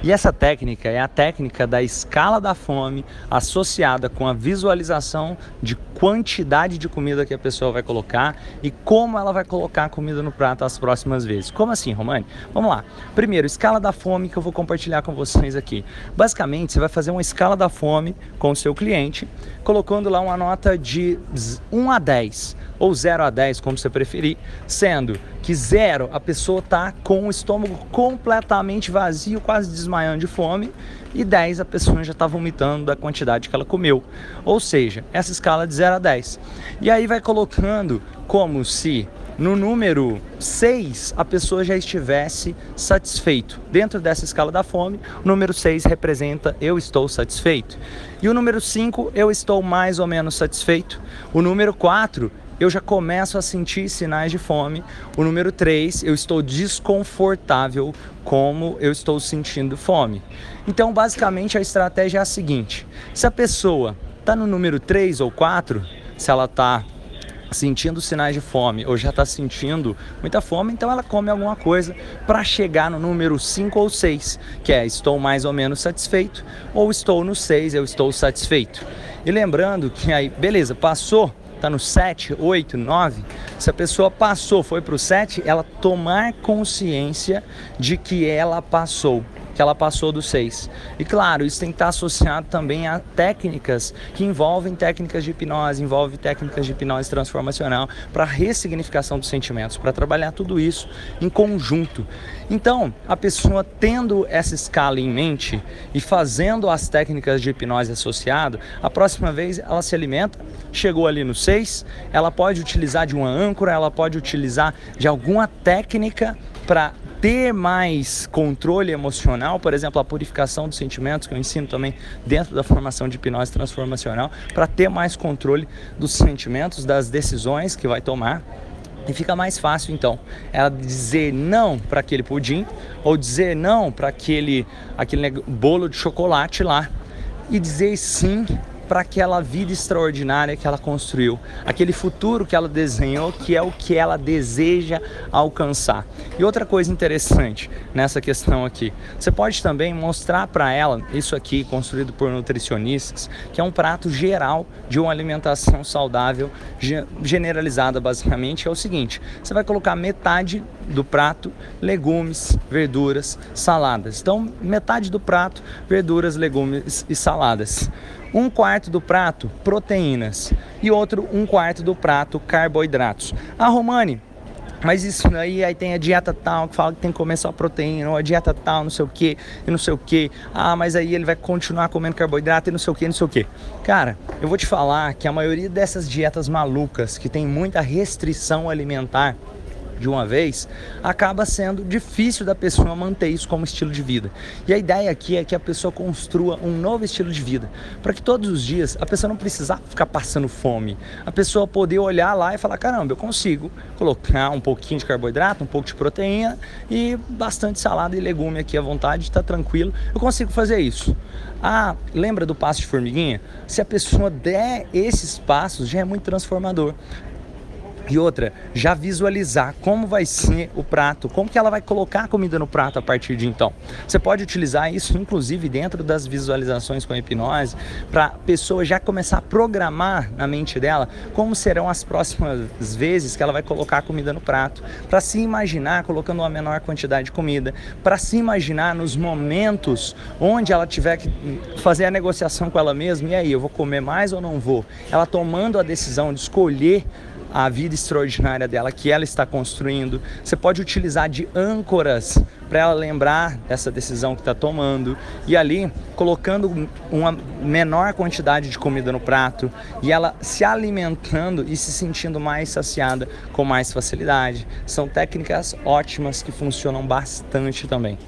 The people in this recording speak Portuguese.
E essa técnica é a técnica da escala da fome associada com a visualização de quantidade de comida que a pessoa vai colocar e como ela vai colocar a comida no prato as próximas vezes. Como assim, Romani? Vamos lá. Primeiro, escala da fome que eu vou compartilhar com vocês aqui. Basicamente, você vai fazer uma escala da fome com o seu cliente, colocando lá uma nota de 1 a 10 ou 0 a 10, como você preferir, sendo que 0 a pessoa está com o estômago completamente vazio, quase desmaiando de fome, e 10 a pessoa já está vomitando da quantidade que ela comeu. Ou seja, essa escala de 0 a 10. E aí vai colocando como se no número 6 a pessoa já estivesse satisfeito. Dentro dessa escala da fome, o número 6 representa eu estou satisfeito. E o número 5 eu estou mais ou menos satisfeito. O número 4 eu já começo a sentir sinais de fome. O número 3, eu estou desconfortável como eu estou sentindo fome. Então, basicamente, a estratégia é a seguinte: se a pessoa está no número 3 ou 4, se ela está sentindo sinais de fome ou já está sentindo muita fome, então ela come alguma coisa para chegar no número 5 ou 6, que é estou mais ou menos satisfeito, ou estou no 6, eu estou satisfeito. E lembrando que aí, beleza, passou está no 7, 8, 9, se a pessoa passou, foi para o 7, ela tomar consciência de que ela passou que ela passou do 6. E claro, isso tem que estar associado também a técnicas que envolvem técnicas de hipnose, envolve técnicas de hipnose transformacional para ressignificação dos sentimentos, para trabalhar tudo isso em conjunto. Então, a pessoa tendo essa escala em mente e fazendo as técnicas de hipnose associado, a próxima vez ela se alimenta, chegou ali no 6, ela pode utilizar de uma âncora, ela pode utilizar de alguma técnica para ter mais controle emocional, por exemplo, a purificação dos sentimentos, que eu ensino também dentro da formação de hipnose transformacional, para ter mais controle dos sentimentos, das decisões que vai tomar. E fica mais fácil então ela dizer não para aquele pudim ou dizer não para aquele, aquele bolo de chocolate lá e dizer sim para aquela vida extraordinária que ela construiu, aquele futuro que ela desenhou, que é o que ela deseja alcançar. E outra coisa interessante nessa questão aqui, você pode também mostrar para ela isso aqui construído por nutricionistas, que é um prato geral de uma alimentação saudável generalizada basicamente, é o seguinte: você vai colocar metade do prato legumes, verduras, saladas. Então, metade do prato verduras, legumes e saladas um quarto do prato proteínas e outro um quarto do prato carboidratos. Ah, Romani, mas isso aí, aí tem a dieta tal que fala que tem que comer só proteína, ou a dieta tal, não sei o que, e não sei o que. Ah, mas aí ele vai continuar comendo carboidrato e não sei o que, não sei o que. Cara, eu vou te falar que a maioria dessas dietas malucas que tem muita restrição alimentar, de uma vez, acaba sendo difícil da pessoa manter isso como estilo de vida. E a ideia aqui é que a pessoa construa um novo estilo de vida, para que todos os dias a pessoa não precisar ficar passando fome, a pessoa poder olhar lá e falar: caramba, eu consigo colocar um pouquinho de carboidrato, um pouco de proteína e bastante salada e legume aqui à vontade, está tranquilo, eu consigo fazer isso. Ah, lembra do passo de formiguinha? Se a pessoa der esses passos, já é muito transformador. E outra, já visualizar como vai ser o prato, como que ela vai colocar a comida no prato a partir de então. Você pode utilizar isso, inclusive, dentro das visualizações com hipnose, para a pessoa já começar a programar na mente dela como serão as próximas vezes que ela vai colocar a comida no prato, para se imaginar colocando uma menor quantidade de comida, para se imaginar nos momentos onde ela tiver que fazer a negociação com ela mesma, e aí, eu vou comer mais ou não vou? Ela tomando a decisão de escolher a vida extraordinária dela que ela está construindo. Você pode utilizar de âncoras para ela lembrar dessa decisão que está tomando e ali colocando uma menor quantidade de comida no prato e ela se alimentando e se sentindo mais saciada com mais facilidade. São técnicas ótimas que funcionam bastante também.